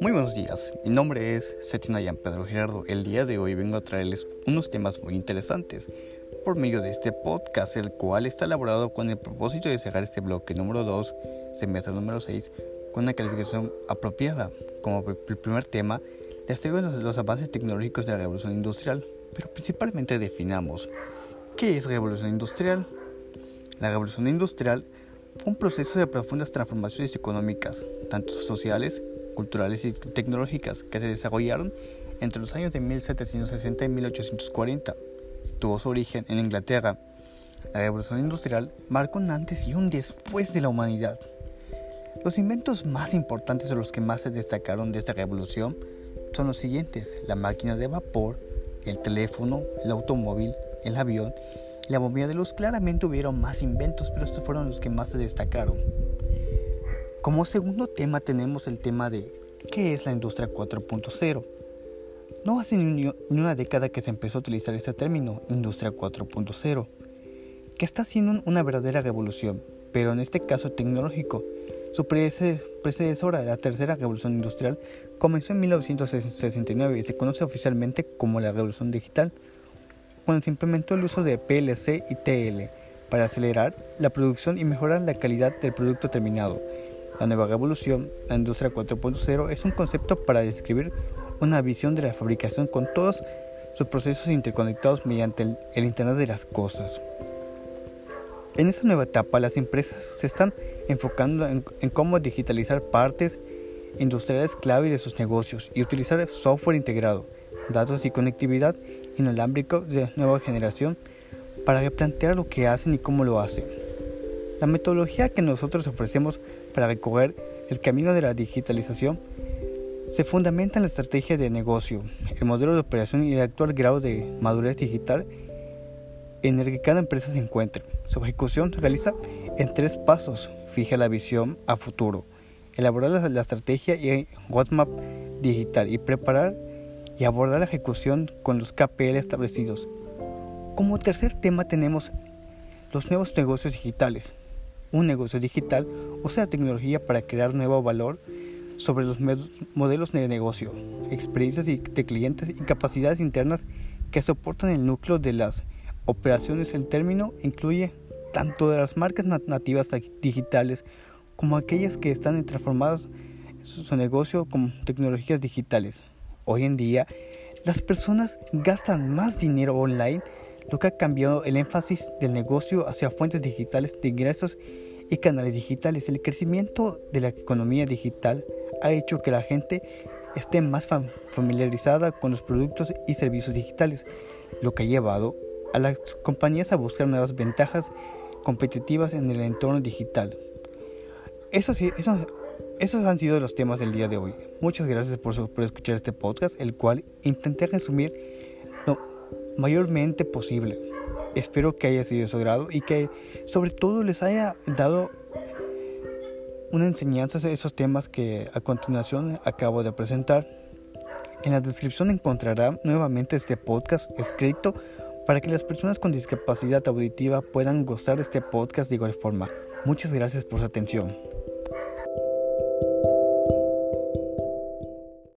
Muy buenos días, mi nombre es Setinayan Pedro Gerardo. El día de hoy vengo a traerles unos temas muy interesantes por medio de este podcast, el cual está elaborado con el propósito de cerrar este bloque número 2, semestre número 6, con una calificación apropiada. Como primer tema, les traigo los, avances tecnológicos de la revolución industrial, pero principalmente definamos qué es revolución industrial. La revolución industrial un proceso de profundas transformaciones económicas, tanto sociales culturales y tecnológicas que se desarrollaron entre los años de 1760 y 1840 tuvo su origen en Inglaterra. La revolución industrial marcó un antes y un después de la humanidad. Los inventos más importantes o los que más se destacaron de esta revolución son los siguientes, la máquina de vapor, el teléfono, el automóvil, el avión la bombilla de luz. Claramente hubieron más inventos, pero estos fueron los que más se destacaron. Como segundo tema tenemos el tema de ¿qué es la industria 4.0? No hace ni una década que se empezó a utilizar este término, industria 4.0, que está haciendo una verdadera revolución, pero en este caso tecnológico. Su predecesora, la tercera revolución industrial, comenzó en 1969 y se conoce oficialmente como la revolución digital, cuando se implementó el uso de PLC y TL para acelerar la producción y mejorar la calidad del producto terminado la nueva revolución, la industria 4.0, es un concepto para describir una visión de la fabricación con todos sus procesos interconectados mediante el, Internet de las Cosas. En esta nueva etapa, las empresas se están enfocando en, cómo digitalizar partes industriales clave de sus negocios y utilizar software integrado, datos y conectividad inalámbrico de nueva generación para replantear lo que hacen y cómo lo hacen. La metodología que nosotros ofrecemos para recorrer el camino de la digitalización se fundamenta en la estrategia de negocio, el modelo de operación y el actual grado de madurez digital en el que cada empresa se encuentra. Su ejecución se realiza en tres pasos. Fija la visión a futuro, elaborar la, estrategia y roadmap digital y preparar y abordar la ejecución con los KPL establecidos. Como tercer tema tenemos los nuevos negocios digitales un negocio digital usa la tecnología para crear nuevo valor sobre los modelos de negocio, experiencias de clientes y capacidades internas que soportan el núcleo de las operaciones. El término incluye tanto de las marcas nativas digitales como aquellas que están transformadas su negocio con tecnologías digitales. Hoy en día, las personas gastan más dinero online, lo que ha cambiado el énfasis del negocio hacia fuentes digitales de ingresos y canales digitales. El crecimiento de la economía digital ha hecho que la gente esté más familiarizada con los productos y servicios digitales, lo que ha llevado a las compañías a buscar nuevas ventajas competitivas en el entorno digital. Eso sí, esos han sido los temas del día de hoy. Muchas gracias por, escuchar este podcast, el cual intenté resumir lo mayormente posible. Espero que haya sido de su agrado y que sobre todo les haya dado una enseñanza de esos temas que a continuación acabo de presentar. En la descripción encontrará nuevamente este podcast escrito para que las personas con discapacidad auditiva puedan gozar de este podcast de igual forma. Muchas gracias por su atención.